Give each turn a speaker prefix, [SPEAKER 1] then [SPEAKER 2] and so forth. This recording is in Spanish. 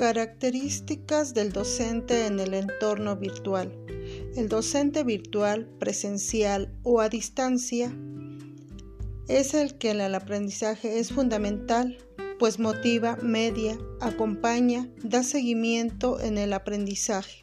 [SPEAKER 1] Características del docente en el entorno virtual. El docente virtual, presencial o a distancia es el que en el aprendizaje es fundamental, pues motiva, media, acompaña, da seguimiento en el aprendizaje.